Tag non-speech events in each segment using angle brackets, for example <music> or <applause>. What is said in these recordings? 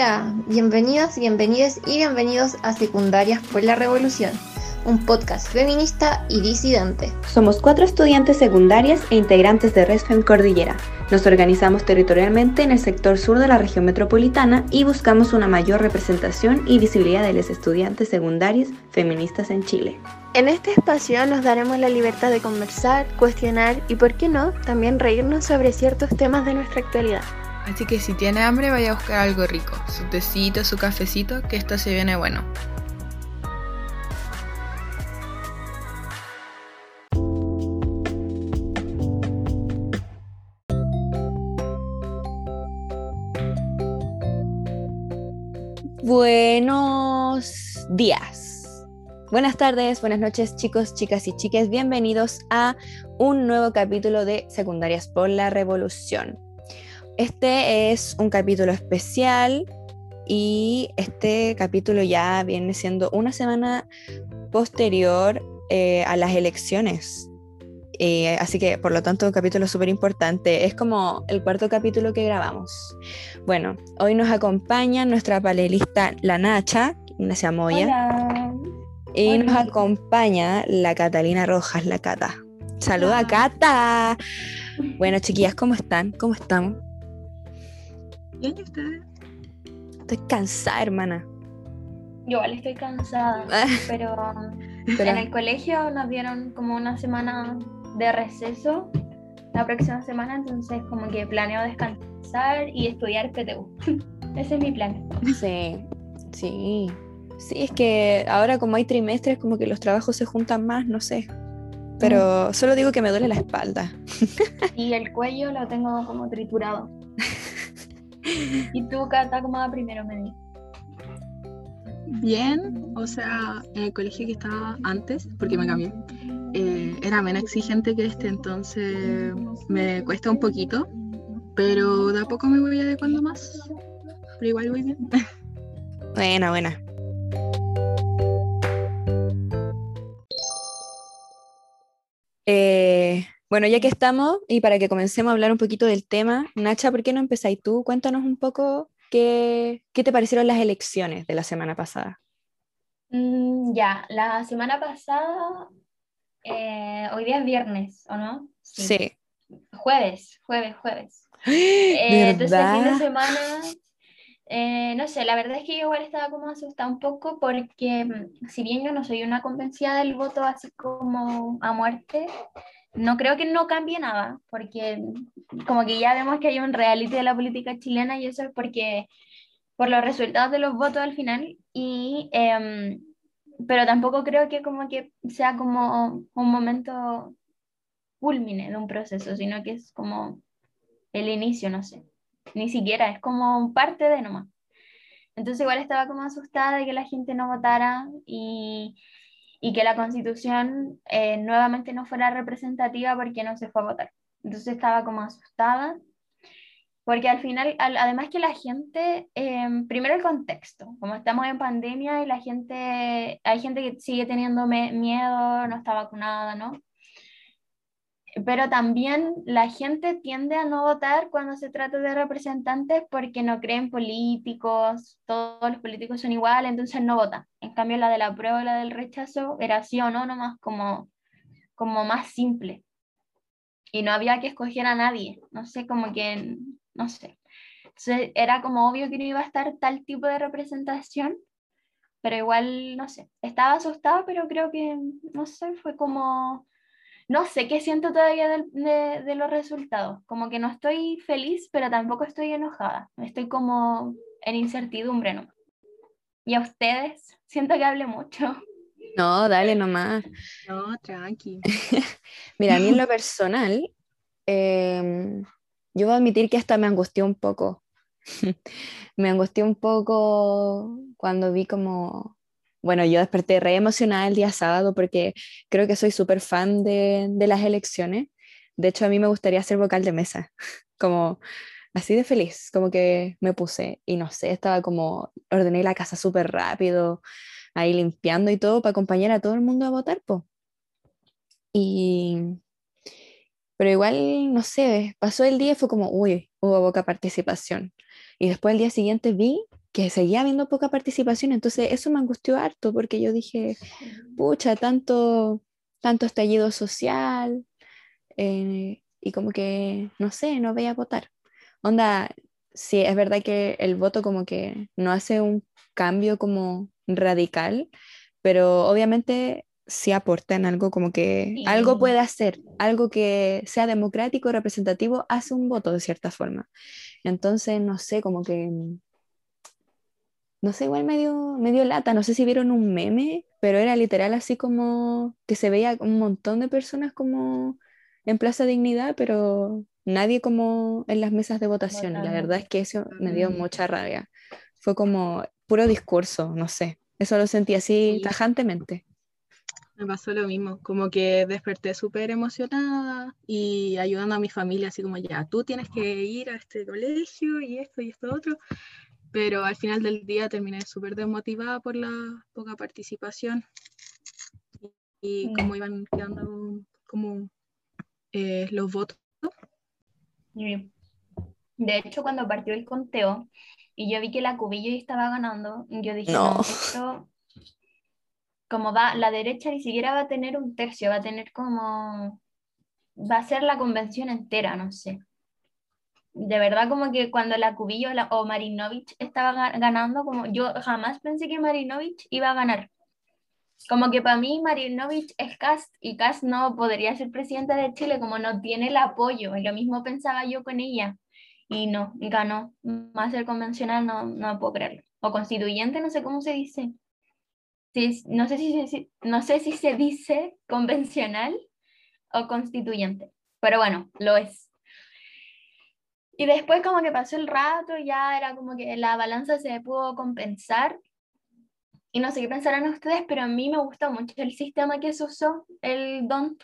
Hola, bienvenidas, bienvenidas y bienvenidos a Secundarias por la Revolución, un podcast feminista y disidente. Somos cuatro estudiantes secundarias e integrantes de Resfem Cordillera. Nos organizamos territorialmente en el sector sur de la región metropolitana y buscamos una mayor representación y visibilidad de los estudiantes secundarios feministas en Chile. En este espacio nos daremos la libertad de conversar, cuestionar y, por qué no, también reírnos sobre ciertos temas de nuestra actualidad. Así que si tiene hambre vaya a buscar algo rico, su tecito, su cafecito, que esto se viene bueno. Buenos días. Buenas tardes, buenas noches chicos, chicas y chiques. Bienvenidos a un nuevo capítulo de Secundarias por la Revolución. Este es un capítulo especial y este capítulo ya viene siendo una semana posterior eh, a las elecciones. Eh, así que, por lo tanto, un capítulo súper importante. Es como el cuarto capítulo que grabamos. Bueno, hoy nos acompaña nuestra panelista La Nacha, Ignacia Moya. Hola. Y Hola. nos acompaña la Catalina Rojas, la Cata. Saluda, Cata. Bueno, chiquillas, ¿cómo están? ¿Cómo estamos? Bien, ¿y ustedes? Estoy cansada, hermana. Yo igual estoy cansada, <laughs> pero Pero- en el colegio nos dieron como una semana de receso la próxima semana, entonces como que planeo descansar y estudiar PTU. <laughs> Ese es mi plan. Sí, sí. Sí, es que ahora como hay trimestres, como que los trabajos se juntan más, no sé. Pero solo digo que me duele la espalda. Y el cuello lo tengo como triturado. <laughs> <laughs> ¿Y tú, Cata, cómo va primero, me di? Bien, o sea, en el colegio que estaba antes, porque me cambié, eh, era menos exigente que este, entonces me cuesta un poquito, pero de a poco me voy adecuando más. Pero igual voy bien. <laughs> Buena, buena. Eh, bueno, ya que estamos, y para que comencemos a hablar un poquito del tema, Nacha, ¿por qué no empezáis tú? Cuéntanos un poco qué, qué te parecieron las elecciones de la semana pasada. Mm, ya, la semana pasada, eh, hoy día es viernes, ¿o no? Sí. Jueves, jueves, jueves. <gasps> Eh, entonces el fin de semana, eh, no sé, la verdad es que yo igual estaba como asustada un poco porque mm, si bien yo no soy una convencida del voto así como a muerte, no creo que no cambie nada, porque mm, como que ya vemos que hay un reality de la política chilena y eso es porque por los resultados de los votos al final y em, pero tampoco creo que como que sea como un momento culmine de un proceso, sino que es como el inicio, no sé. Ni siquiera, es como parte de nomás. Entonces igual estaba como asustada de que la gente no votara y, y que la constitución eh, nuevamente no fuera representativa porque no se fue a votar. Entonces estaba como asustada porque al final, al- además que la gente, eh, primero el contexto, como estamos en pandemia y la gente, hay gente que sigue teniendo miedo, no está vacunada, ¿no? Pero también la gente tiende a no votar cuando se trata de representantes porque no creen políticos, todos los políticos son iguales, entonces no votan. En cambio, la de la prueba la del rechazo era sí o no, nomás como, como más simple. Y no había que escoger a nadie, no sé, como que, no sé. Entonces era como obvio que no iba a estar tal tipo de representación, pero igual, no sé, estaba asustada, pero creo que, no sé, fue como no sé qué siento todavía de, de los resultados. Como que no estoy feliz, pero tampoco estoy enojada. Estoy como en incertidumbre, ¿no? ¿Y a ustedes? <laughs> Siento que hablé mucho. No, dale nomás. No, tranqui. <laughs> Mira, a mí en lo personal, em, yo voy a admitir que hasta me angustió un poco. <laughs> Me angustió un poco cuando vi como, bueno, yo desperté re emocionada el día sábado porque creo que soy súper fan de, de las elecciones. De hecho, a mí me gustaría ser vocal de mesa, <laughs> como así de feliz, como que me puse y no sé, estaba como, ordené la casa súper rápido, ahí limpiando y todo para acompañar a todo el mundo a votar, po. Y, pero igual, no sé, pasó el día y fue como, uy, hubo poca participación. Y después el día siguiente vi que seguía habiendo poca participación, entonces eso me angustió harto porque yo dije, pucha, tanto, tanto estallido social eh, y como que, no sé, no veía votar. Onda, sí, es verdad que el voto como que no hace un cambio como radical, pero obviamente sí aporta en algo como que algo puede hacer, algo que sea democrático, representativo, hace un voto de cierta forma. Entonces, no sé, como que, no sé, igual medio, medio lata, no sé si vieron un meme, pero era literal así como que se veía un montón de personas como en Plaza Dignidad, pero nadie como en las mesas de votación. La verdad es que eso me dio mucha rabia. Fue como puro discurso, no sé. Eso lo sentí así tajantemente. Me pasó lo mismo, como que desperté súper emocionada y ayudando a mi familia, así como ya, tú tienes que ir a este colegio y esto y esto otro, pero al final del día terminé súper desmotivada por la poca participación y cómo iban quedando como eh, los votos. De hecho, cuando partió el conteo y yo vi que la Cubillo estaba ganando, yo dije, no, no esto como va, la derecha ni siquiera va a tener un tercio, va a tener como, va a ser la convención entera, no sé. De verdad como que cuando la Cubillo o Marinovich estaba ganando, como yo jamás pensé que Marinovich iba a ganar. Como que para mí Marinovich es Cast y Cast no podría ser presidenta de Chile como no tiene el apoyo. Lo mismo pensaba yo con ella. Y no, ganó. Más el convencional no, no puedo creerlo. O constituyente, no sé cómo se dice no, sé si, no sé si se dice convencional o constituyente, pero bueno, lo es. Y después como que pasó el rato, ya era como que la balanza se pudo compensar. Y no sé qué pensarán ustedes, pero a mí me gusta mucho el sistema que se usó, el don't.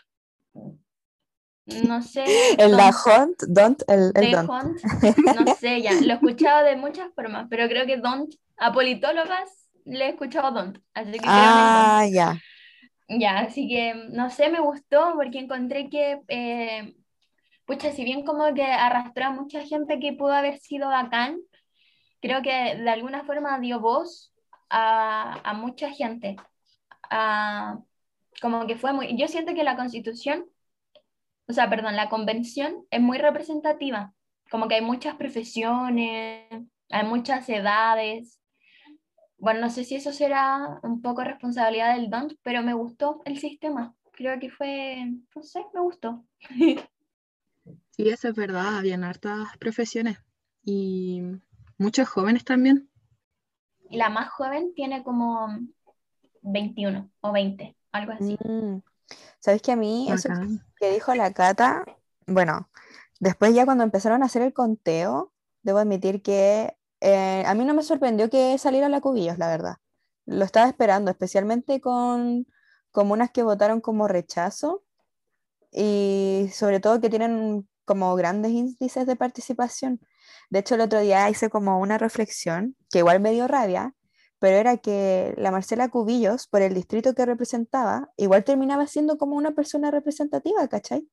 No sé. <laughs> El la hunt, don't, el, el don't. <laughs> no sé, ya, lo he escuchado de muchas formas, pero creo que don't a politólogas le he escuchado Don't, así que Ah, ya. Ya, así que no sé, me gustó porque encontré que, eh, pucha, si bien como que arrastró a mucha gente que pudo haber sido bacán, creo que de alguna forma dio voz a, a mucha gente. como que fue muy. Yo siento que la constitución, o sea, perdón, la convención es muy representativa. Como que hay muchas profesiones, hay muchas edades, bueno, no sé si eso será un poco responsabilidad del DONT, pero me gustó el sistema. Creo que fue, no sé, me gustó. <laughs> Sí, eso es verdad, habían hartas profesiones y muchos jóvenes también. Y la más joven tiene como 21 o 20, algo así. Mm. ¿Sabes que a mí, eso que dijo la Cata, bueno, después ya cuando empezaron a hacer el conteo, debo admitir que eh, a mí no me sorprendió que saliera la Cubillos, la verdad. Lo estaba esperando, especialmente con comunas que votaron como rechazo y sobre todo que tienen como grandes índices de participación. De hecho, el otro día hice como una reflexión, que igual me dio rabia, pero era que la Marcela Cubillos, por el distrito que representaba, igual terminaba siendo como una persona representativa, ¿cachai?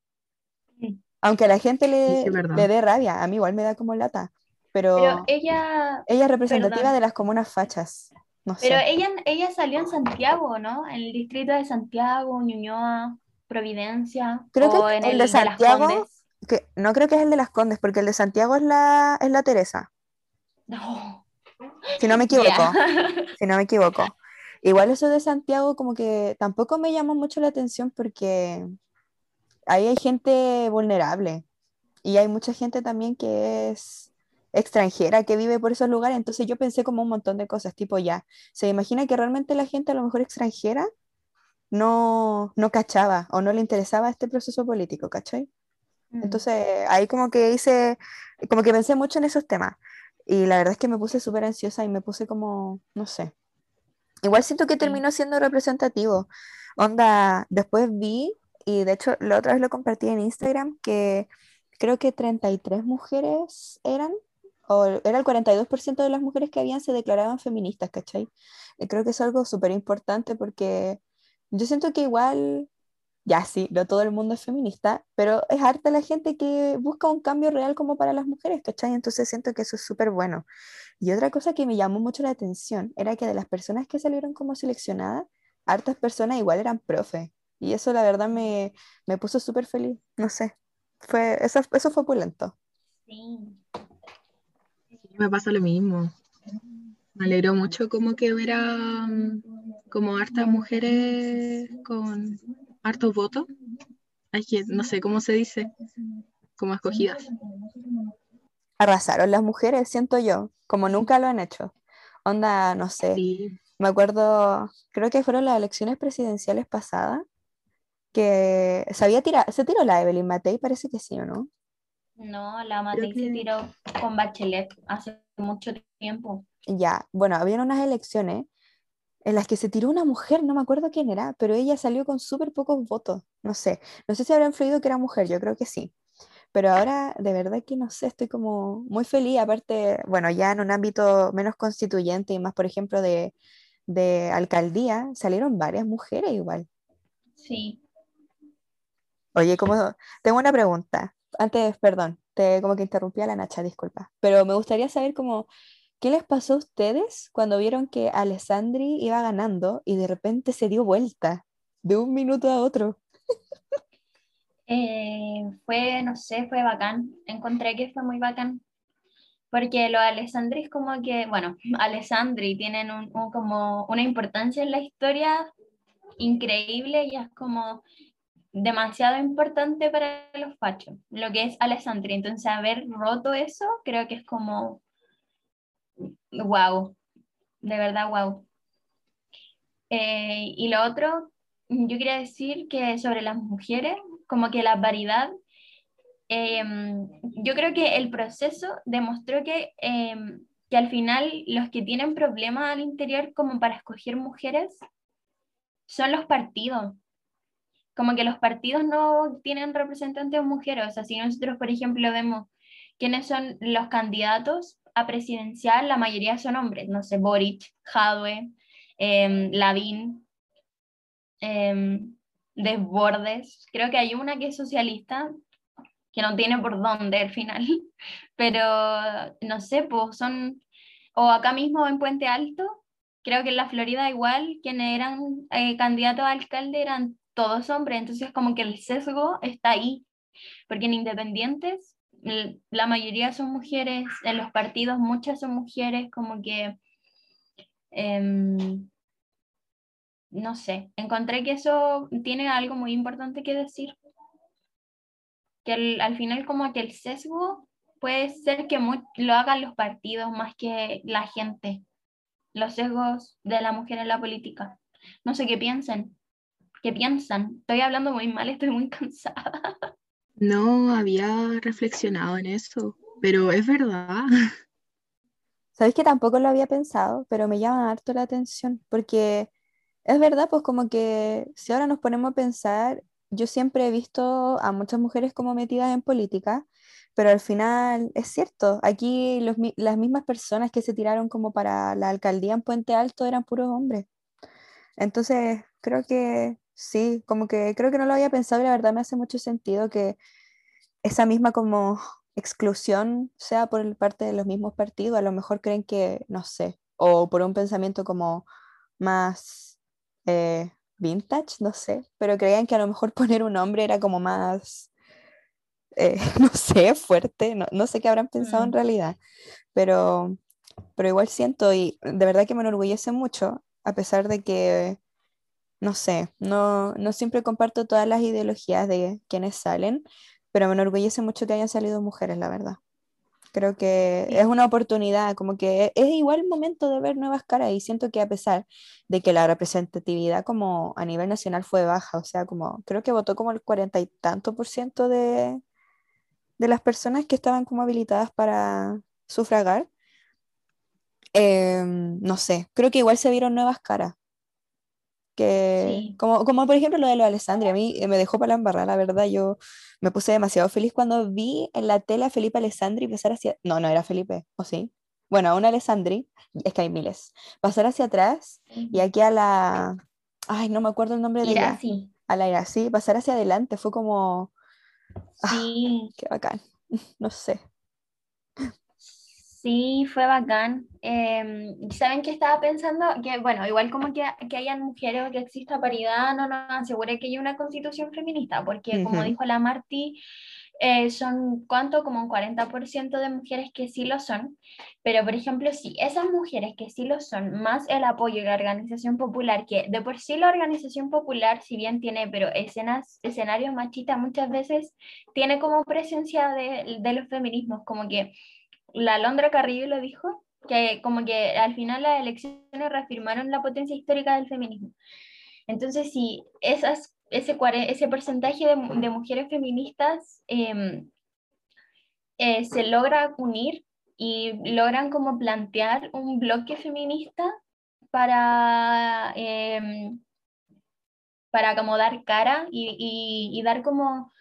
Aunque a la gente le, le dé rabia, a mí igual me da como lata pero, ella... Ella es representativa de las comunas fachas. No pero ella, ella salió en Santiago, ¿no? En el distrito de Santiago, Ñuñoa, Providencia. Creo que el, de Santiago, que, no creo que es el de las Condes, porque el de Santiago es la, es la Teresa. No. Si no me equivoco. <laughs> Si no me equivoco. Igual eso de Santiago como que tampoco me llamó mucho la atención porque ahí hay gente vulnerable y hay mucha gente también que es extranjera que vive por esos lugares, entonces yo pensé como un montón de cosas, tipo ya, se imagina que realmente la gente a lo mejor extranjera no, no cachaba o no le interesaba este proceso político, ¿cachai? Mm. Entonces ahí como que hice, como que pensé mucho en esos temas y la verdad es que me puse súper ansiosa y me puse como, no sé, igual siento que terminó siendo representativo. Onda, después vi, y de hecho la otra vez lo compartí en Instagram, que creo que 33 mujeres eran o era el 42% de las mujeres que habían se declaraban feministas, ¿cachai? Y creo que es algo súper importante porque yo siento que igual ya sí, no todo el mundo es feminista, pero es harta la gente que busca un cambio real como para las mujeres, ¿cachai? Entonces siento que eso es súper bueno. Y otra cosa que me llamó mucho la atención era que de las personas que salieron como seleccionadas, hartas personas igual eran profe. Y eso la verdad me, me puso súper feliz, no sé, fue, eso, eso fue opulento. Sí. Me pasa lo mismo. Me alegró mucho como que hubiera mm, como hartas mujeres con hartos votos. Ay, que no sé cómo se dice, como escogidas. Arrasaron las mujeres, siento yo, como nunca lo han hecho. Onda, no sé, Sí, me acuerdo, creo que fueron las elecciones presidenciales pasadas, que se había tirado, se tiró la Evelyn Matei, parece que sí, ¿o no? No, la Matei se tiró con Bachelet hace mucho tiempo. Ya, bueno, habían unas elecciones en las que se tiró una mujer, no me acuerdo quién era, pero ella salió con súper pocos votos, no sé, no sé si habrá influido que era mujer, yo creo que sí, pero ahora de verdad que no sé, estoy como muy feliz, aparte, bueno, ya en un ámbito menos constituyente y más, por ejemplo, de, de alcaldía, salieron varias mujeres igual. Sí. Oye, como tengo una pregunta, antes, perdón, te como que interrumpí a la Nacha, disculpa, pero me gustaría saber como, ¿qué les pasó a ustedes cuando vieron que Alessandri iba ganando y de repente se dio vuelta de un minuto a otro? Eh, fue, no sé, fue bacán. Encontré que fue muy bacán. Porque los Alessandris como que, bueno, <laughs> Alessandri tienen un, un como una importancia en la historia increíble y es como demasiado importante para los fachos, lo que es Alessandri. Entonces, haber roto eso, creo que es como, wow, de verdad, wow. y lo otro, yo quería decir que sobre las mujeres, como que la paridad, em, yo creo que el proceso demostró que, em, que al final los que tienen problemas al interior como para escoger mujeres son los partidos. Como que los partidos no tienen representantes mujeres. O sea, si nosotros, por ejemplo, vemos quiénes son los candidatos a presidencial, la mayoría son hombres. No sé, Boric, Jadwe, em, Lavín, em, Desbordes. Creo que hay una que es socialista, que no tiene por dónde al final. <laughs> Pero, no sé, pues son... O acá mismo en Puente Alto, creo que en la Florida igual, quienes eran eh, candidatos a alcalde eran todos hombres, entonces como que el sesgo está ahí, porque en independientes la mayoría son mujeres, en los partidos muchas son mujeres, como que, em, no sé, encontré que eso tiene algo muy importante que decir, que al final como que el sesgo puede ser que lo hagan los partidos más que la gente, los sesgos de la mujer en la política. No sé qué piensen. ¿Qué piensan? Estoy hablando muy mal, estoy muy <laughs> cansada. No había reflexionado en eso, pero es verdad. <laughs> Sabéis que tampoco lo había pensado, pero me llama harto la atención, porque es verdad, pues como que si ahora nos ponemos a pensar, yo siempre he visto a muchas mujeres como metidas en política, pero al final es cierto, aquí las mismas personas que se tiraron como para la alcaldía en Puente Alto eran puros hombres. Entonces, creo que sí, como que creo que no lo había pensado y la verdad me hace mucho sentido que esa misma como exclusión sea por parte de los mismos partidos, a lo mejor creen que, no sé, o por un pensamiento como más eh, vintage, no sé, pero creían que a lo mejor <laughs> poner un hombre era como más, eh, <laughs> no sé, fuerte, no, no sé qué habrán pensado en Mm. realidad, pero, pero igual siento y de verdad que me enorgullece mucho, a pesar de que, no sé, no, no siempre comparto todas las ideologías de quienes salen, pero me enorgullece mucho que hayan salido mujeres, la verdad. Creo que Sí. es una oportunidad, como que es igual el momento de ver nuevas caras y siento que a pesar de que la representatividad como a nivel nacional fue baja, o sea, como creo que votó como el cuarenta y tanto por ciento de, de las personas que estaban como habilitadas para sufragar, em, no sé, creo que igual se vieron nuevas caras. Que, Sí. como, como por ejemplo lo de lo de Alessandria, a mí eh, me dejó para la embarrada, la verdad, yo me puse demasiado feliz cuando vi en la tele a Felipe Alessandri pasar hacia, no, no era Felipe, ¿o sí? Bueno, a un Alessandri, es que hay miles, pasar hacia atrás y aquí a la, ay, no me acuerdo el nombre de ella, Irasi. al aire así, pasar hacia adelante, fue como, Ah. Sí, qué bacán, <laughs> no sé. Sí, fue bacán. Em, ¿saben qué estaba pensando? Que, bueno, igual como que, que hayan mujeres o que exista paridad, no nos asegura que haya una constitución feminista, porque como Ujú. dijo la Marti, eh, son, ¿cuánto? Como un 40% de mujeres que sí lo son. Pero, por ejemplo, si esas mujeres que sí lo son, más el apoyo de la organización popular, que de por sí la organización popular, si bien tiene, pero escenas, escenarios machistas, muchas veces tiene como presencia de, de los feminismos, como que la Londra Carrillo lo dijo, que como que al final las elecciones reafirmaron la potencia histórica del feminismo. Entonces, si esas, ese, ese porcentaje de, de mujeres feministas em, eh, se logra unir y logran como plantear un bloque feminista para, em, para como dar cara y- y dar como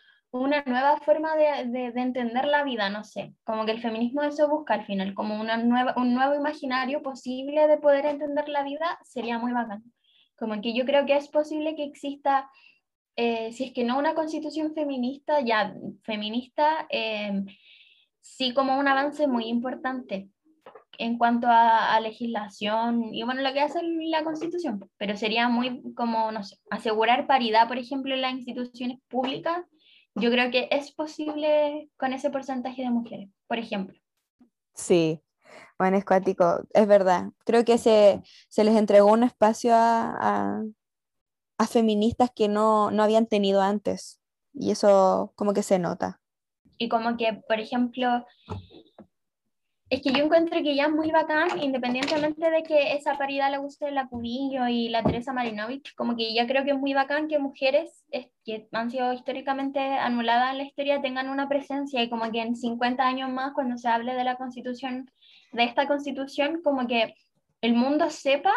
una nueva forma de, de- de entender la vida, no sé, como que el feminismo eso busca al final, como una nueva, un nuevo imaginario posible de poder entender la vida, sería muy bacán. Como que yo creo que es posible que exista, eh, si es que no una constitución feminista, ya feminista, eh, sí como un avance muy importante en cuanto a, legislación y bueno, lo que hace la constitución, pero sería muy como, no asegurar paridad, por ejemplo, en las instituciones públicas. Yo creo que es posible con ese porcentaje de mujeres, por ejemplo. Sí, bueno, es cuático, es verdad. Creo que se, se les entregó un espacio a, a- a feministas que no, no habían tenido antes. Y eso como que se nota. Y como que, por ejemplo, es que yo encuentro que ya es muy bacán, independientemente de que esa paridad le guste la Cubillo y la Teresa Marinovich, como que ya creo que es muy bacán que mujeres es- que han sido históricamente anuladas en la historia tengan una presencia y como que en 50 años más, cuando se hable de la constitución, de esta constitución, como que el mundo sepa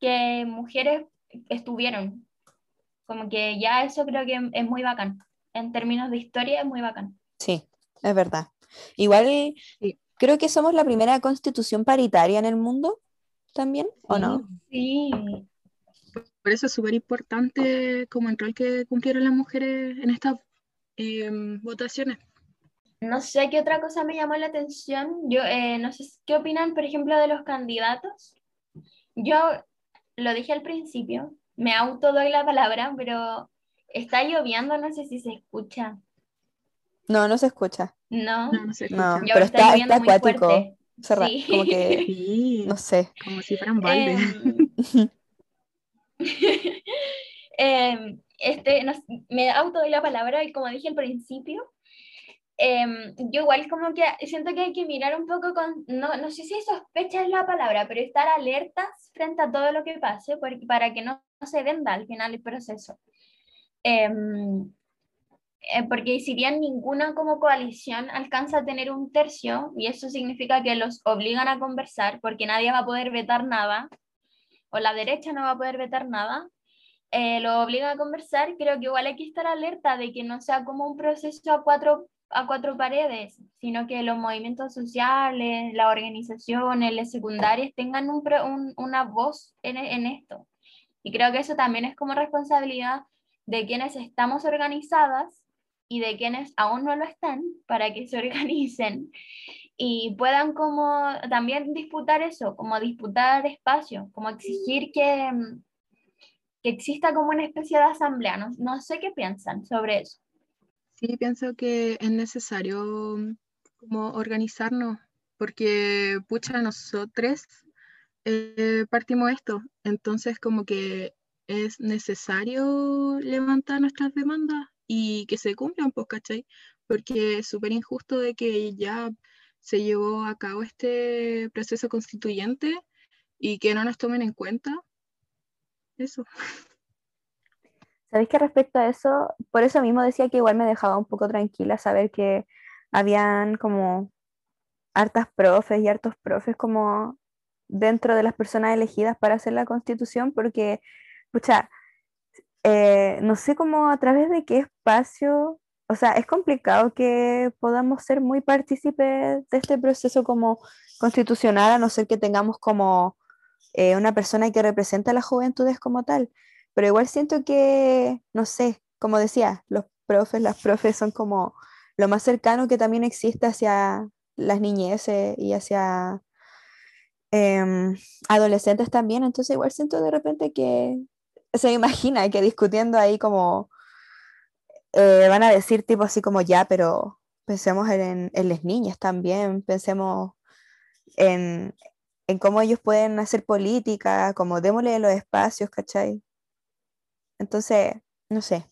que mujeres estuvieron. Como que ya eso creo que es muy bacán. En términos de historia es muy bacán. Sí, es verdad. Igual Sí. Creo que somos la primera constitución paritaria en el mundo también, ¿o no? Sí, Por eso es súper importante como el rol que cumplieron las mujeres en estas em, votaciones. No sé qué otra cosa me llamó la atención. Yo eh, no sé qué opinan, por ejemplo, de los candidatos. Yo lo dije al principio, me auto doy la palabra, pero está lloviendo, no sé si se escucha. No, no se escucha. No, No, no sé. No, y pero está, está acuático. Cerra- Sí. Como que, Sí, no sé. como si fueran baldes. Em, <laughs> em, este, me auto doy la palabra y como dije al principio, em, yo igual como que siento que hay que mirar un poco con, no, no sé si sospecha es la palabra, pero estar alertas frente a todo lo que pase porque, para que no, no se venda al final el proceso. Eh, porque si bien ninguna como coalición alcanza a tener un tercio, y eso significa que los obligan a conversar, porque nadie va a poder vetar nada, o la derecha no va a poder vetar nada, eh, lo obligan a conversar, creo que igual hay que estar alerta de que no sea como un proceso a cuatro, a cuatro paredes, sino que los movimientos sociales, las organizaciones, las secundarias tengan un, un- una voz en, en esto. Y creo que eso también es como responsabilidad de quienes estamos organizadas y de quienes aún no lo están para que se <laughs> organicen y puedan como también disputar eso, como disputar espacio, como exigir que, mm, que exista como una especie de asamblea. No, no sé qué piensan sobre eso. Sí, pienso que es necesario mm, como organizarnos, porque pucha, nosotros eh, partimos esto, entonces como que es necesario levantar nuestras demandas y que se cumplan, pues, ¿cachai? Porque es súper injusto de que ya se llevó a cabo este proceso constituyente y que no nos tomen en cuenta. Eso. <laughs> ¿Sabéis que respecto a eso, por eso mismo decía que igual me dejaba un poco tranquila saber que habían como hartas profes y hartos profes como dentro de las personas elegidas para hacer la constitución, porque, pucha, eh, no sé cómo a través de qué espacio, o sea, es complicado que podamos ser muy partícipes de este proceso como constitucional, a no ser que tengamos como eh, una persona que representa a las juventudes como tal. pero igual siento que, no sé, como decía, los profes, las profes son como lo más cercano que también existe hacia las niñeces y hacia em, adolescentes también, entonces igual siento de repente que se imagina que discutiendo ahí como eh, van a decir tipo así como ya, pero pensemos en, en las niñas también, pensemos en, en cómo ellos pueden hacer política, como démosle los espacios, ¿cachai? Entonces, no sé,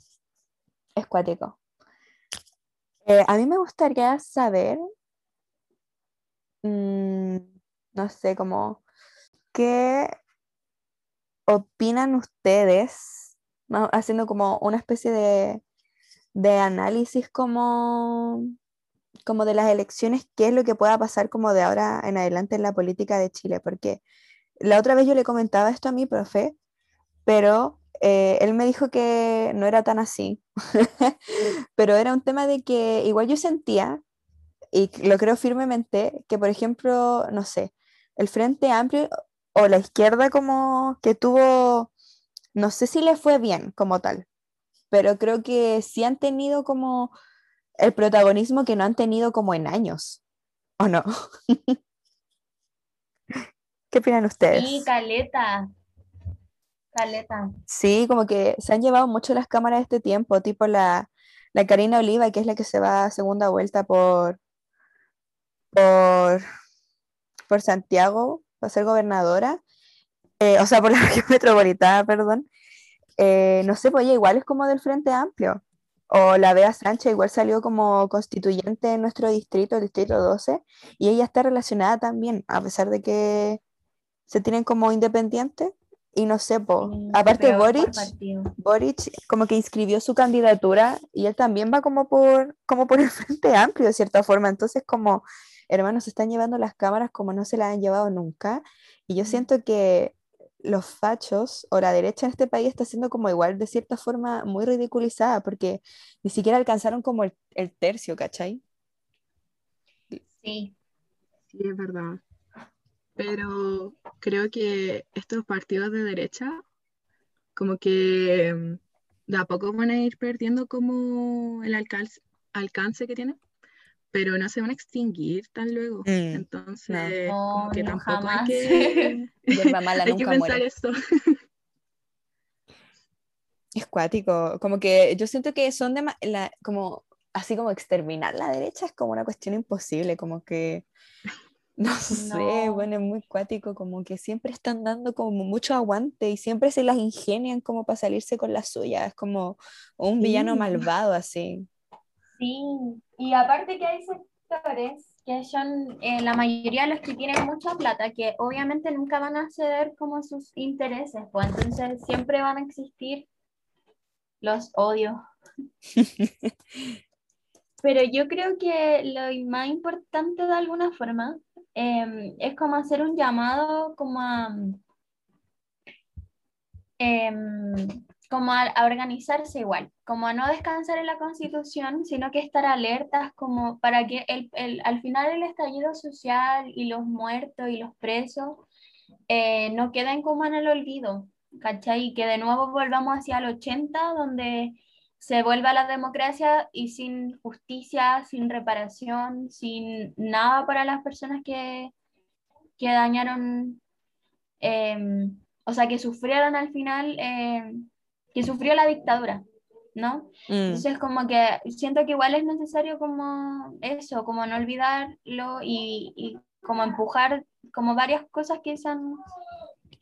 es cuático. Eh, a mí me gustaría saber, mm, no sé, como, ¿qué opinan ustedes? Haciendo como una especie de, de análisis como como de las elecciones, qué es lo que pueda pasar como de ahora en adelante en la política de Chile, porque la otra vez yo le comentaba esto a mi profe, pero eh, él me dijo que no era tan así, <laughs> pero era un tema de que igual yo sentía, y lo creo firmemente, que por ejemplo, no sé, el Frente Amplio o la izquierda como que tuvo, no sé si le fue bien como tal, pero creo que sí han tenido como el protagonismo que no han tenido como en años, ¿o no? <laughs> ¿Qué opinan ustedes? Sí, caleta. Caleta. Sí, como que se han llevado mucho las cámaras este tiempo, tipo la, la Karina Oliva, que es la que se va a segunda vuelta por, por, por Santiago, para ser gobernadora, eh, o sea, por la <laughs> región metropolitana, perdón. Eh, no sé, pues igual es como del Frente Amplio. O la Bea Sánchez igual salió como constituyente en nuestro distrito, el distrito 12, y ella está relacionada también, a pesar de que se tienen como independientes. Y no sé, po. aparte Boric, Boric como que inscribió su candidatura y él también va como por, como por el Frente Amplio de cierta forma. Entonces como, hermanos, se están llevando las cámaras como no se las han llevado nunca. Y yo siento que los fachos o la derecha en este país está siendo como igual de cierta forma muy ridiculizada porque ni siquiera alcanzaron como el, tercio, ¿cachai? Sí. Sí, es verdad. Pero creo que estos partidos de derecha como que mm, de a poco van a ir perdiendo como el alcance, alcance que tienen pero no se van a extinguir tan luego. Mm, Entonces, como que tampoco hay que, <laughs> <laughs> hay que pensar eso. <laughs> Es cuático, como que yo siento que son de la, como así como exterminar la derecha es como una cuestión imposible, como que no sé, bueno, es muy cuático, como que siempre están dando como mucho aguante y siempre se las ingenian como para salirse con la suya, es como un villano malvado así. Sí, y aparte que hay sectores que son eh, la mayoría de los que tienen mucha plata, que obviamente nunca van a ceder como sus intereses, pues entonces siempre van a existir los odios. <laughs> Pero yo creo que lo más importante de alguna forma em, es como hacer un llamado como a, em, como a, organizarse igual, como a no descansar en la constitución, sino que estar alertas como para que el, el, al final el estallido social y los muertos y los presos eh, no queden como en el olvido, ¿cachai? Y que de nuevo volvamos hacia el 80, donde se vuelva la democracia y sin justicia, sin reparación, sin nada para las personas que, que dañaron, eh, o sea, que sufrieron al final eh, que sufrió la dictadura, ¿no? Mm. Entonces como que siento que igual es necesario como eso, como no olvidarlo y, y como empujar como varias cosas que se han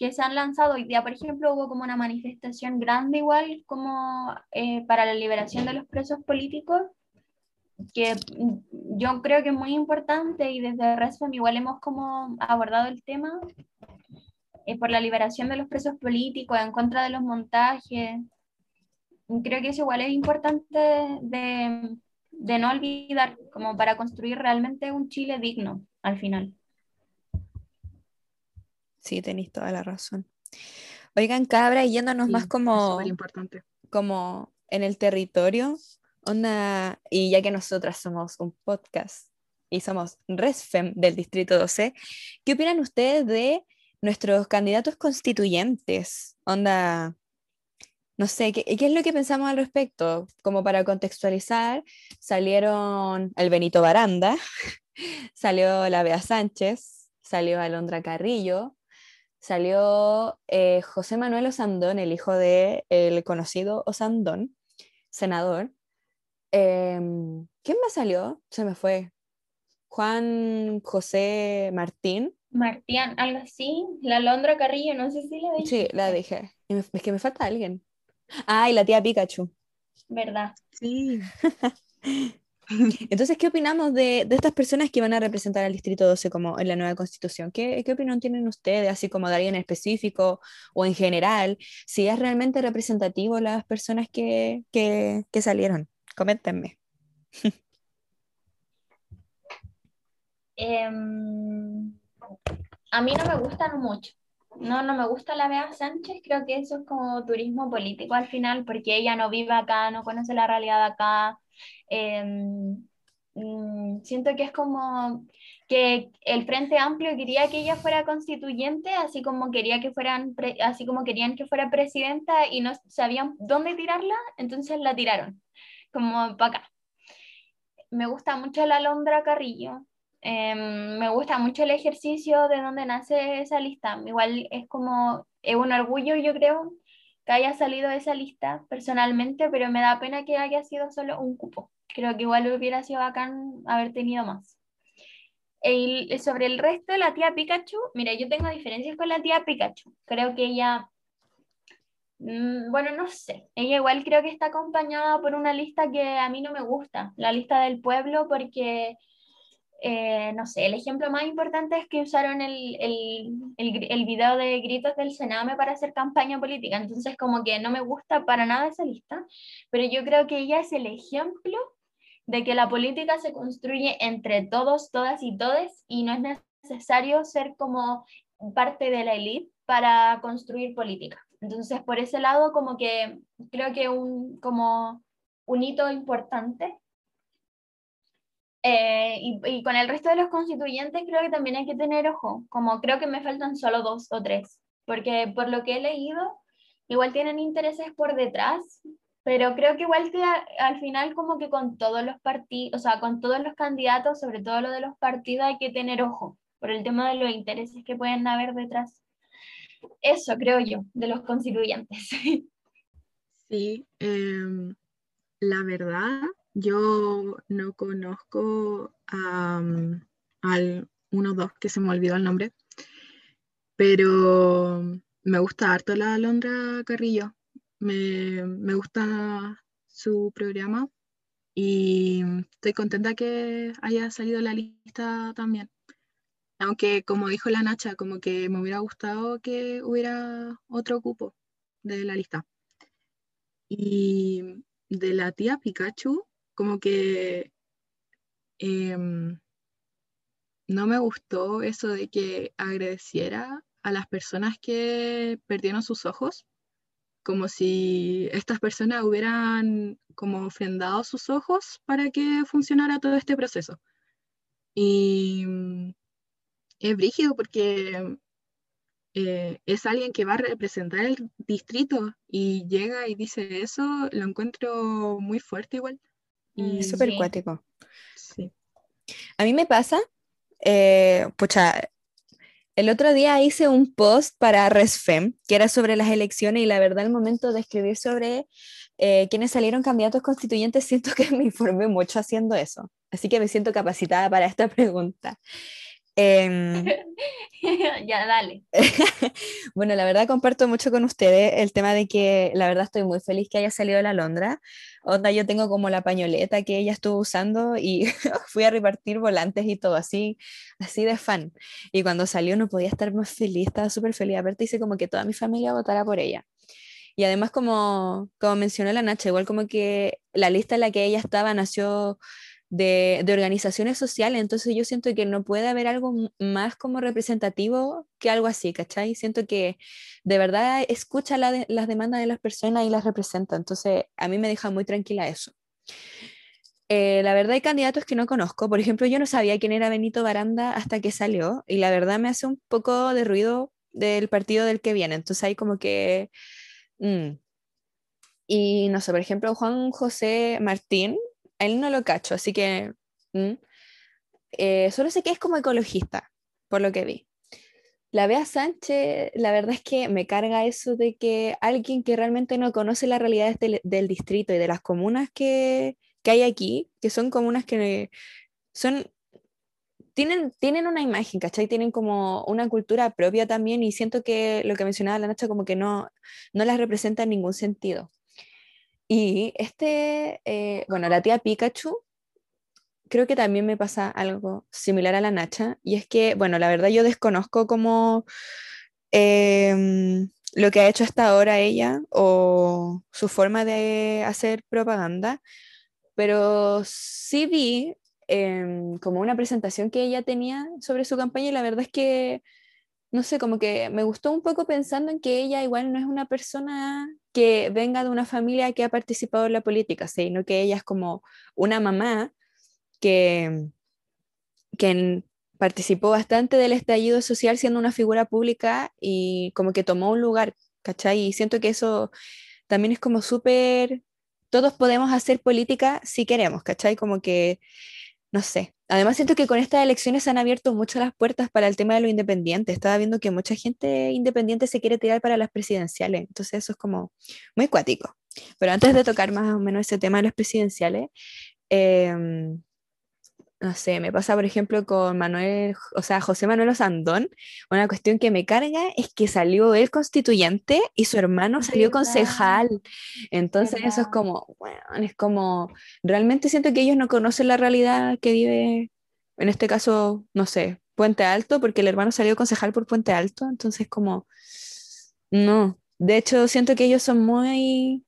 que se han lanzado hoy día, por ejemplo, hubo como una manifestación grande igual como eh, para la liberación de los presos políticos, que yo creo que es muy importante y desde RESFEM igual hemos como abordado el tema, eh, por la liberación de los presos políticos, en contra de los montajes. Creo que eso igual es importante de, de no olvidar, como para construir realmente un Chile digno al final. Sí, tenéis toda la razón. Oigan, cabra, yéndonos más como, importante. como en el territorio, onda, y ya que nosotras somos un podcast y somos RESFEM del Distrito 12, ¿qué opinan ustedes de nuestros candidatos constituyentes, onda, no sé, ¿qué, ¿qué es lo que pensamos al respecto? Como para contextualizar, salieron el Benito Baranda, <laughs> salió la Bea Sánchez, salió Alondra Carrillo, salió eh, José Manuel Osandón, el hijo del el conocido Osandón, senador. Em, ¿Quién más salió? Se me fue. Juan José Martín. Martín, algo así. La Alondra Carrillo, no sé si la dije. Sí, la dije. Es que me falta alguien. Ah, y la tía Pikachu. ¿Verdad? Sí. <laughs> Entonces, ¿qué opinamos de, de estas personas que van a representar al Distrito 12 como en la nueva constitución? ¿Qué, qué opinión tienen ustedes, así como de alguien en específico o en general? Si es realmente representativo las personas que, que, que salieron. Coméntenme. <laughs> Em, a mí no me gustan mucho. No, no me gusta la Bea Sánchez, creo que eso es como turismo político al final, porque ella no vive acá, no conoce la realidad acá. Em, mm, siento que es como que el Frente Amplio quería que ella fuera constituyente, así como quería que fueran, así como querían que fuera presidenta y no sabían dónde tirarla, entonces la tiraron, como para acá. Me gusta mucho la Alondra Carrillo. Em, me gusta mucho el ejercicio de donde nace esa lista. Igual es como, es un orgullo, yo creo, que haya salido de esa lista personalmente, pero me da pena que haya sido solo un cupo. Creo que igual hubiera sido bacán haber tenido más. El- sobre el resto, la tía Pikachu, mira, yo tengo diferencias con la tía Pikachu. Creo que ella, mm, bueno, no sé, ella igual creo que está acompañada por una lista que a mí no me gusta, la lista del pueblo, porque eh, no sé, el ejemplo más importante es que usaron el, el, el, el video de gritos del Sename para hacer campaña política, entonces como que no me gusta para nada esa lista, pero yo creo que ella es el ejemplo de que la política se construye entre todos, todas y todes y no es necesario ser como parte de la élite para construir política. Entonces, por ese lado, como que creo que un, como un hito importante eh, y, y con el resto de los constituyentes creo que también hay que tener ojo, como creo que me faltan solo dos o tres, porque por lo que he leído, igual tienen intereses por detrás, pero creo que igual que a- al final como que con todos los partidos, o sea, con todos los candidatos, sobre todo lo de los partidos, hay que tener ojo por el tema de los intereses que pueden haber detrás. Eso creo yo, de los constituyentes. <laughs> Sí, em, la verdad, yo no conozco mm, al uno dos que se me olvidó el nombre, pero me gusta harto la Alondra Carrillo. Me, me gusta su programa y estoy contenta que haya salido la lista también. Aunque como dijo la Nacha, como que me hubiera gustado que hubiera otro cupo de la lista. Y de la tía Pikachu, como que em, no me gustó eso de que agradeciera a las personas que perdieron sus ojos, como si estas personas hubieran como ofrendado sus ojos para que funcionara todo este proceso. Y mm, es brígido porque eh, es alguien que va a representar el distrito y llega y dice eso, lo encuentro muy fuerte igual. Y Es súper Sí. cuático. sí, A mí me pasa, eh, pucha, el otro día hice un post para Resfem, que era sobre las elecciones y la verdad el momento de escribir sobre eh, quiénes salieron candidatos constituyentes, siento que <laughs> me informé mucho haciendo eso. Así que me siento capacitada para esta pregunta. Em, <laughs> ya, dale. <laughs> bueno, la verdad comparto mucho con ustedes el tema de que la verdad estoy muy feliz que haya salido la Londra. Onda, yo tengo como la pañoleta que ella estuvo usando y <laughs> fui a repartir volantes y todo, así, así de fan. Y cuando salió no podía estar más feliz, estaba súper feliz. Aparte hice como que toda mi familia votara por ella. Y además, como, como mencionó la Nacha, igual como que la lista en la que ella estaba nació de, organizaciones sociales, entonces yo siento que no puede haber algo más como representativo que algo así, ¿cachai? Siento que de verdad escucha las demandas de las personas y las representa, entonces a mí me deja muy tranquila eso. Eh, la verdad hay candidatos que no conozco, por ejemplo, yo no sabía quién era Benito Baranda hasta que salió y la verdad me hace un poco de ruido del partido del que viene, entonces hay como que... mm, Y no sé, por ejemplo, Juan José Martín, él no lo cacho, así que eh, solo sé que es como ecologista, por lo que vi. La Bea Sánchez, la verdad es que me carga eso de que alguien que realmente no conoce las realidades del, del distrito y de las comunas que, que hay aquí, que son comunas que son tienen, tienen una imagen, ¿cachai? Tienen como una cultura propia también y siento que lo que mencionaba la Nacha como que no, no las representa en ningún sentido. Y este, eh, bueno, la tía Pikachu, creo que también me pasa algo similar a la Nacha, y es que, bueno, la verdad yo desconozco como em, lo que ha hecho hasta ahora ella o su forma de hacer propaganda, pero sí vi em, como una presentación que ella tenía sobre su campaña y la verdad es que, no sé, como que me gustó un poco pensando en que ella igual no es una persona que venga de una familia que ha participado en la política, sino que ella es como una mamá que, que participó bastante del estallido social siendo una figura pública y como que tomó un lugar, ¿cachai? Y siento que eso también es como súper, todos podemos hacer política si queremos, ¿cachai? Como que, no sé. Además siento que con estas elecciones se han abierto muchas las puertas para el tema de lo independiente. Estaba viendo que mucha gente independiente se quiere tirar para las presidenciales, entonces eso es como muy cuático. Pero antes de tocar más o menos ese tema de las presidenciales, eh, no sé, me pasa por ejemplo con Manuel, o sea, José Manuel Osandón, una cuestión que me carga es que salió el constituyente y su hermano salió concejal. Entonces eso es como, bueno, es como, realmente siento que ellos no conocen la realidad que vive, en este caso, no sé, Puente Alto, porque el hermano salió concejal por Puente Alto, entonces como, no, de hecho siento que ellos son muy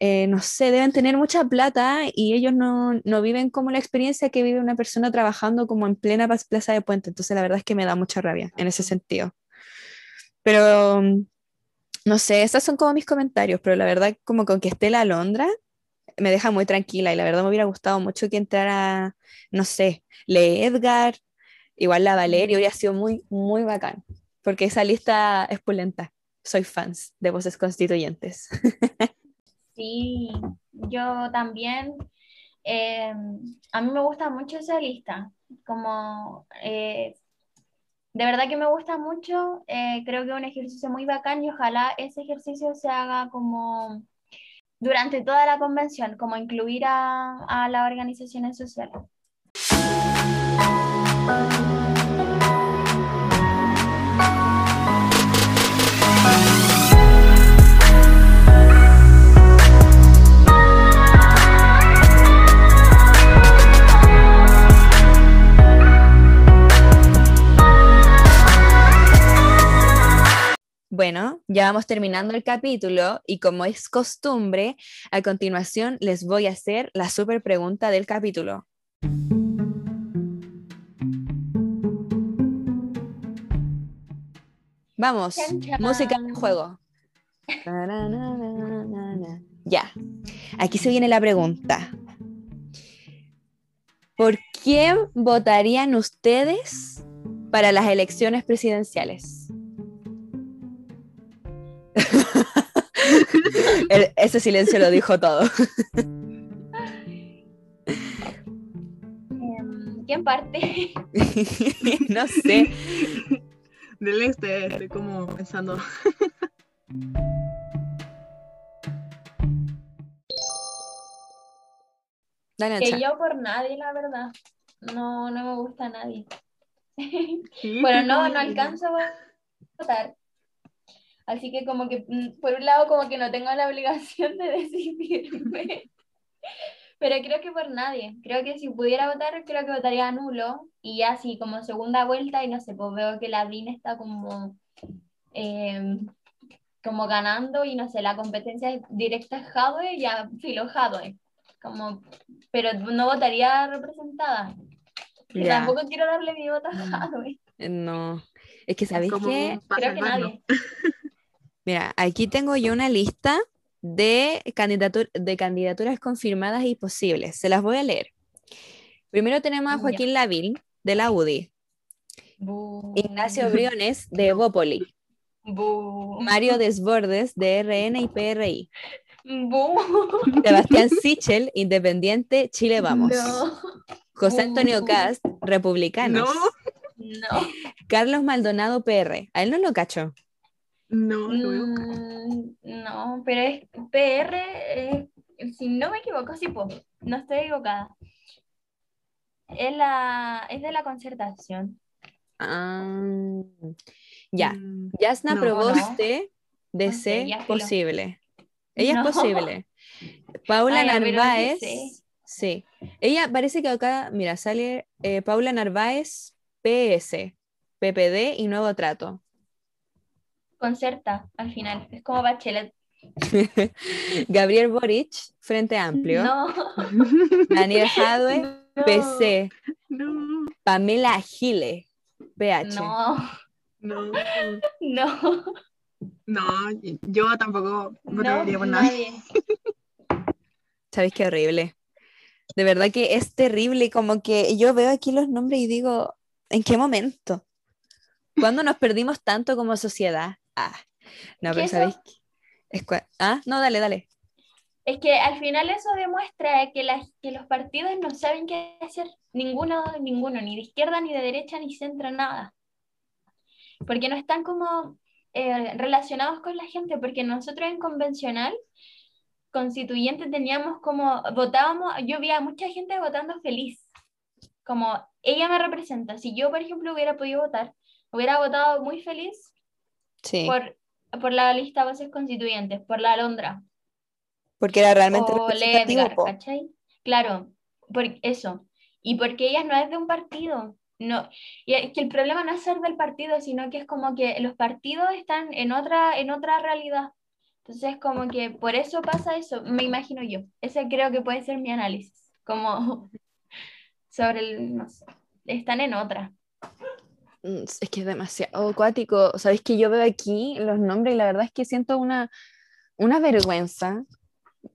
eh, no sé, deben tener mucha plata y ellos no, no, viven como la experiencia que vive una persona trabajando como en plena plaza de puente. Entonces la verdad es que me da mucha rabia en ese sentido. Pero, no sé, esos son como mis comentarios, pero la verdad como con que esté la Alondra me deja muy tranquila y la verdad me hubiera gustado mucho que entrara, no sé, Le Edgar, igual la Valeria, hubiera sido muy, muy bacán, porque esa lista es pulenta. Soy fans de voces constituyentes. <laughs> Sí, yo también. Eh, a mí me gusta mucho esa lista. Como eh, de verdad que me gusta mucho. Eh, creo que es un ejercicio muy bacán y ojalá ese ejercicio se haga como durante toda la convención, como incluir a, a las organizaciones sociales. Bueno, ya vamos terminando el capítulo y como es costumbre, a continuación les voy a hacer la super pregunta del capítulo. Vamos, música en juego. Ya, aquí se viene la pregunta. ¿Por quién votarían ustedes para las elecciones presidenciales? <laughs> ese silencio lo dijo todo. Em, ¿Quién parte? <laughs> no sé. Del este, estoy como pensando. que yo por nadie, la verdad. No, no me gusta nadie. bueno, no, no alcanzo a votar. Así que como que, mm, por un lado, como que no tengo la obligación de <laughs> decidirme. Pero creo que por nadie. Creo que si pudiera votar, creo que votaría nulo. Y ya así como segunda vuelta, y no sé, pues veo que la DIN está como, em, como ganando, y no sé, la competencia directa es Hadwe, ya filo Hadwe. Como, pero no votaría representada. Tampoco quiero darle mi voto a mm. Hadwe. No, es que sabéis que creo que nadie. <laughs> Mira, aquí tengo yo una lista de, de candidaturas confirmadas y posibles. Se las voy a leer. Primero tenemos a Joaquín Laville, de la UDI. Ignacio <laughs> Briones, de Evópoli. Mario Desbordes, de RN y PRI. <laughs> Sebastián Sichel, Independiente, Chile Vamos. No. José Antonio. Cast, Republicanos. No. Carlos Maldonado, PR. A él no lo cacho. No, no. Mm, No, pero es PR, eh, si no me equivoco, sí, po, no estoy equivocada. Es, la, es de la concertación. Ah, ya. Mm, Yasna No. Proboste, DC, sé, ya filo. posible. Ella No. es posible. Paula Ay, Narváez, sí. Ella parece que acá, mira, sale eh, Paula Narváez, PS, PPD y Nuevo Trato. Concerta, al final. Es como Bachelet. <laughs> Gabriel Boric, Frente Amplio. No, <laughs> Daniel Jadwe, no, PC. No, Pamela Gile, PH. No, no, no, no, yo tampoco no, votaría por nadie. <laughs> ¿Sabéis qué horrible? De verdad que es terrible, como que yo veo aquí los nombres y digo, ¿en qué momento? ¿Cuándo nos perdimos tanto como sociedad? Ah, no, ¿Qué pero? ¿sabéis? qué? Es cua- ah, no, dale, dale. Es que al final eso demuestra que, las, que los partidos no saben qué hacer. Ninguno, ninguno, ni de izquierda, ni de derecha, ni centro, nada. Porque no están como eh, relacionados con la gente, porque nosotros en convencional constituyente teníamos como, votábamos, yo vi a mucha gente votando feliz, como ella me representa. Si yo, por ejemplo, hubiera podido votar, hubiera votado muy feliz Sí, por, por la lista de voces constituyentes, por la Alondra. porque era realmente o representativo, Ledgar, po. ¿cachai? Claro, por eso. Y porque ella no es de un partido. No, y es que el problema no es ser del partido, sino que es como que los partidos están en otra, en otra realidad. Entonces, como que por eso pasa eso, me imagino yo. Ese creo que puede ser mi análisis. Como <laughs> sobre el, no sé, están en otra. Mm, Es que es demasiado acuático. Sabéis que yo veo aquí los nombres y la verdad es que siento una, una vergüenza.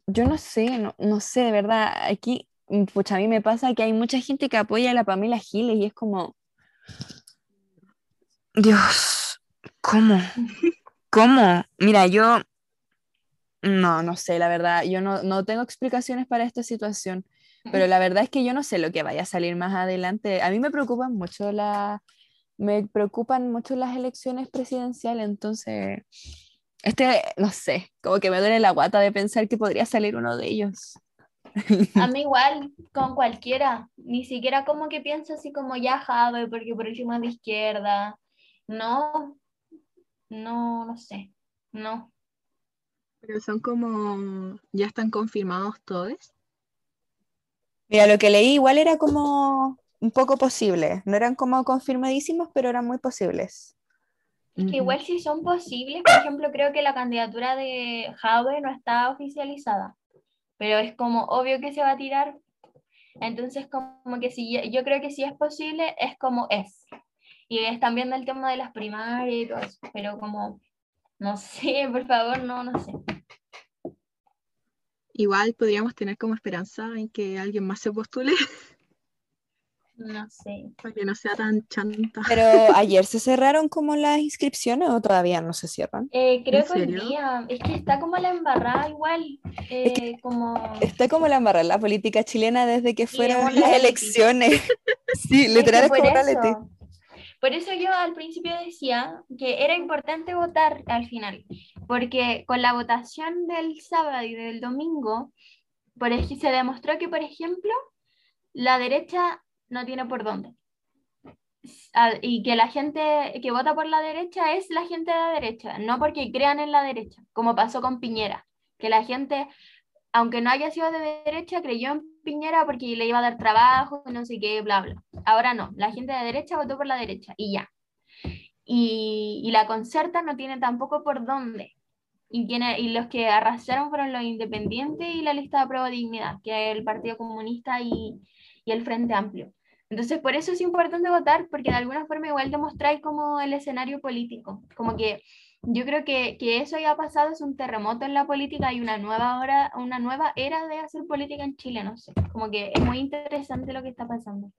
Yo no sé, no, no sé, de verdad. Aquí, pucha, a mí me pasa que hay mucha gente que apoya a la Pamela Giles y es como. Dios, ¿cómo? <laughs> ¿Cómo? Mira, yo. No, no sé, la verdad. Yo no, no tengo explicaciones para esta situación. Pero la verdad es que yo no sé lo que vaya a salir más adelante. A mí me preocupan mucho la, me preocupan mucho las elecciones presidenciales, entonces, este, no sé, como que me duele la guata de pensar que podría salir uno de ellos. A mí <laughs> igual, con cualquiera, ni siquiera como que pienso así como ya Jave, porque por último es de izquierda. No, no, no sé, no. Pero son como, ya están confirmados todos. Mira, lo que leí igual era como un poco posible, no eran como confirmadísimos, pero eran muy posibles. Que igual si son posibles, por ejemplo, creo que la candidatura de Jave no está oficializada, pero es como obvio que se va a tirar. Entonces, como que si yo, yo creo que si es posible, es como es. Y están viendo el tema de las primarias y todo eso, pero como, no sé, <laughs> por favor, no, no sé. Igual podríamos tener como esperanza en que alguien más se postule <laughs> No sé. para que no sea tan chanta. Pero <laughs> ayer se cerraron como las inscripciones o todavía no se cierran. Eh, creo ¿En que hoy día, es que está como la embarrada igual, eh, como... Está como la embarrada la política chilena desde que fueron es las <laughs> elecciones. Sí, Es literal que es como reality. eso, por eso yo al principio decía que era importante votar al final, porque con la votación del sábado y del domingo, por se demostró que, por ejemplo, la derecha no tiene por dónde. Al- Y que la gente que vota por la derecha es la gente de la derecha, no porque crean en la derecha, como pasó con Piñera, que la gente, aunque no haya sido de derecha, creyó en Piñera porque le iba a dar trabajo, no sé qué, bla, bla. Ahora no, la gente de derecha votó por la derecha y ya. Y, y la concerta no tiene tampoco por dónde. Y, tiene, y los que arrasaron fueron los independientes y la lista de prueba de dignidad, que es el Partido Comunista y, y el Frente Amplio. Entonces, por eso es importante votar, porque de alguna forma igual demostráis como el escenario político. Como que yo creo que, que eso ya ha pasado, es un terremoto en la política y una nueva hora, una nueva era de hacer política en Chile, no sé. Como que es muy interesante lo que está pasando.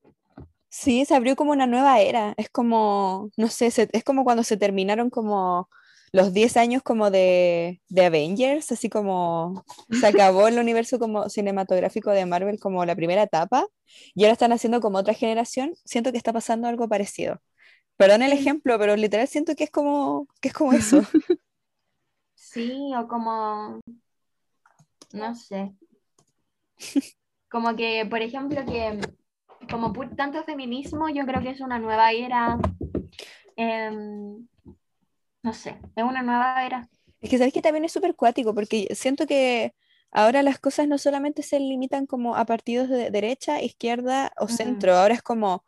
Sí, se abrió como una nueva era. Es como, no sé, se- es como cuando se terminaron como los 10 años como de, de Avengers, así como se acabó el universo como cinematográfico de Marvel como la primera etapa, y ahora están haciendo como otra generación, siento que está pasando algo parecido. Perdón el ejemplo, pero literal siento que es como, que es como eso. <laughs> Sí, o como, no sé. Como que, por ejemplo, que como tanto feminismo, yo creo que es una nueva era. em, no sé, es una nueva era. Es que sabes que también es súper cuático, porque siento que ahora las cosas no solamente se limitan como a partidos de derecha, izquierda o centro, ahora es como,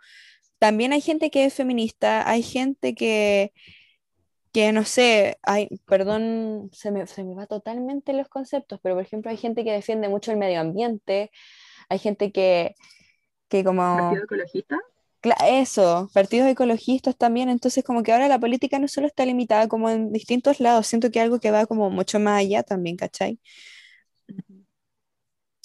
también hay gente que es feminista, hay gente que, que no sé, hay, perdón, se me, se me va totalmente los conceptos, pero por ejemplo hay gente que defiende mucho el medio ambiente, hay gente que, que como... Partido ecologista. Eso, partidos ecologistas también, entonces como que ahora la política no solo está limitada como en distintos lados, siento que algo que va como mucho más allá también, ¿cachai?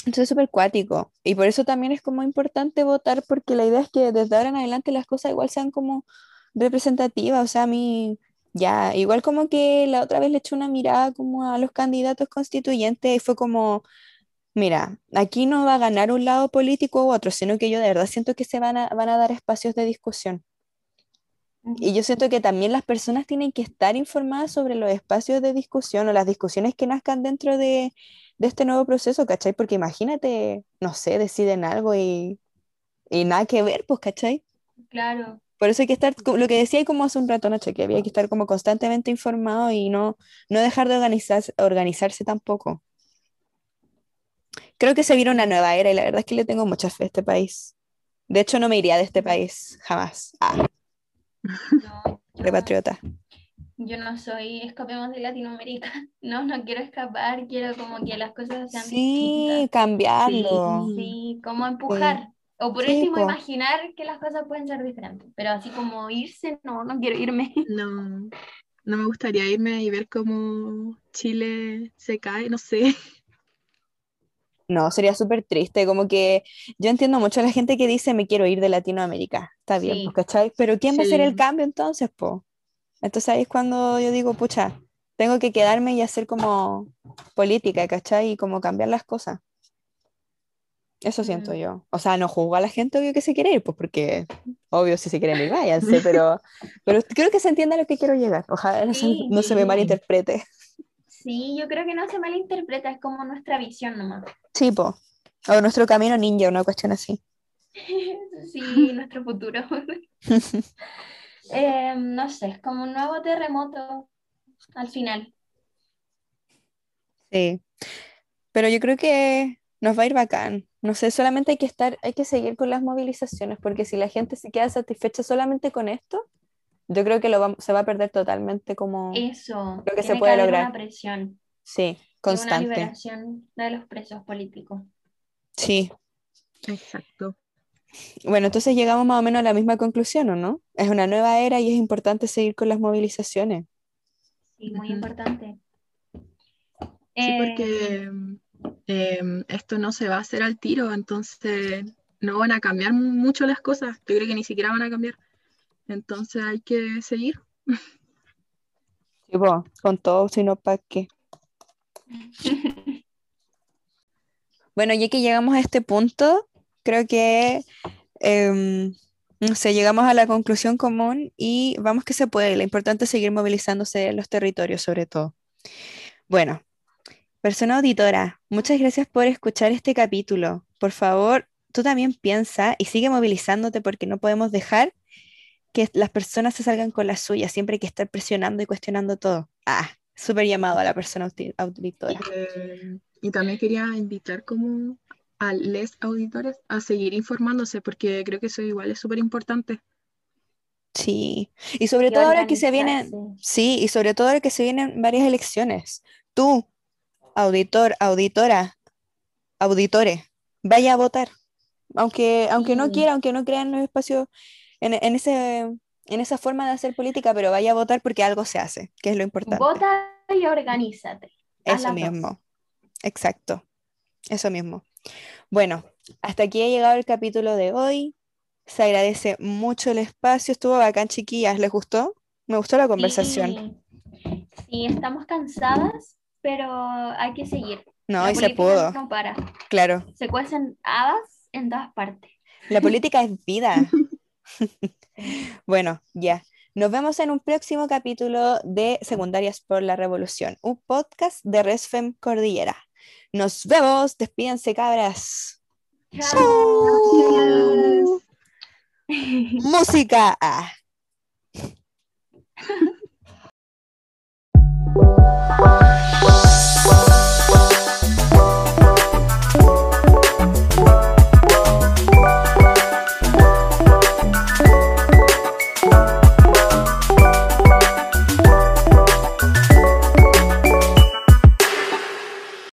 Entonces es súper cuático y por eso también es como importante votar porque la idea es que desde ahora en adelante las cosas igual sean como representativas, o sea, a mí ya, igual como que la otra vez le eché una mirada como a los candidatos constituyentes y fue como, mira, aquí no va a ganar un lado político u otro, sino que yo de verdad siento que se van a, van a dar espacios de discusión. Y yo siento que también las personas tienen que estar informadas sobre los espacios de discusión o las discusiones que nazcan dentro de, de este nuevo proceso, ¿cachai? Porque imagínate, no sé, deciden algo y, y nada que ver, pues, ¿cachai? Claro. Por eso hay que estar, lo que decía como hace un rato, Nacho, que había que estar como constantemente informado y no, no dejar de organizarse, organizarse tampoco. Creo que se viene una nueva era y la verdad es que le tengo mucha fe a este país. De hecho, no me iría de este país, jamás. Ah, No, de yo, patriota. yo no soy escapemos de Latinoamérica. <laughs> No, no quiero escapar, quiero como que las cosas sean Sí, distintas. cambiarlo. Sí, como empujar. O por Sí, último, po. imaginar que las cosas pueden ser diferentes. Pero así como irse, no, no quiero irme. <laughs> No, no me gustaría irme y ver cómo Chile se cae, no sé. No, sería súper triste, como que yo entiendo mucho a la gente que dice me quiero ir de Latinoamérica, está bien, Sí. pues, ¿cachai? Pero ¿quién va a hacer el Sí. cambio entonces, po? Entonces ahí es cuando yo digo, pucha, tengo que quedarme y hacer como política, ¿cachai? Y como cambiar las cosas. Eso siento Mm. yo. O sea, no juzgo a la gente, obvio que se quiere ir, pues porque, obvio, si se quieren ir, váyanse, pero, pero creo que se entienda a lo que quiero llegar. Ojalá no se, Sí, no se me sí. malinterprete. Sí, yo creo que no se malinterpreta, es como nuestra visión nomás. Sí, po. O nuestro camino ninja, una cuestión así. <laughs> Sí, nuestro futuro. <laughs> Eh, no sé, es como un nuevo terremoto al final. Sí, pero yo creo que nos va a ir bacán. No sé, solamente hay que estar, hay que seguir con las movilizaciones, porque si la gente se queda satisfecha solamente con esto, yo creo que lo va- se va a perder totalmente como, Eso, Lo que se puede haber lograr. una presión sí, y una constante. liberación de los presos políticos. Sí. Exacto. Bueno, entonces llegamos más o menos a la misma conclusión, ¿o no? Es una nueva era y es importante seguir con las movilizaciones. Sí, muy importante. Sí, Eh, porque em, esto no se va a hacer al tiro, entonces no van a cambiar mucho las cosas. Yo creo que ni siquiera van a cambiar. Entonces hay que seguir. Sí, po, con todo, si no, ¿para qué? <laughs> Bueno, ya que llegamos a este punto, creo que, no sé, llegamos a la conclusión común y vamos que se puede. Lo importante es seguir movilizándose en los territorios, sobre todo. Bueno, persona auditora, muchas gracias por escuchar este capítulo. Por favor, tú también piensa y sigue movilizándote porque no podemos dejar que las personas se salgan con la suya. Siempre hay que estar presionando y cuestionando todo. Ah, súper llamado a la persona audi- auditora. Eh, y también quería invitar como a les auditores a seguir informándose porque creo que eso igual es súper importante. Sí, y sobre y todo ahora que se vienen, sí, y sobre todo ahora que se vienen varias elecciones. Tú, auditor, auditora, auditore, vaya a votar. Aunque, aunque no quiera, aunque no crea en los espacios, en, en ese, en esa forma de hacer política, pero vaya a votar porque algo se hace, que es lo importante. Vota y organízate. Eso dos. mismo, exacto, eso mismo. Bueno, hasta aquí ha llegado el capítulo de hoy. Se agradece mucho el espacio, estuvo bacán, chiquillas, ¿les gustó? Me gustó la conversación. Sí, Sí, estamos cansadas, pero hay que seguir. No, La y se pudo, No para. claro. Se cuecen habas en todas partes. La política es vida. <laughs> <laughs> bueno, ya. Nos vemos en un próximo capítulo de Secundarias por la Revolución, un podcast de Resfem Cordillera. Nos vemos, despídense cabras. Música. <laughs>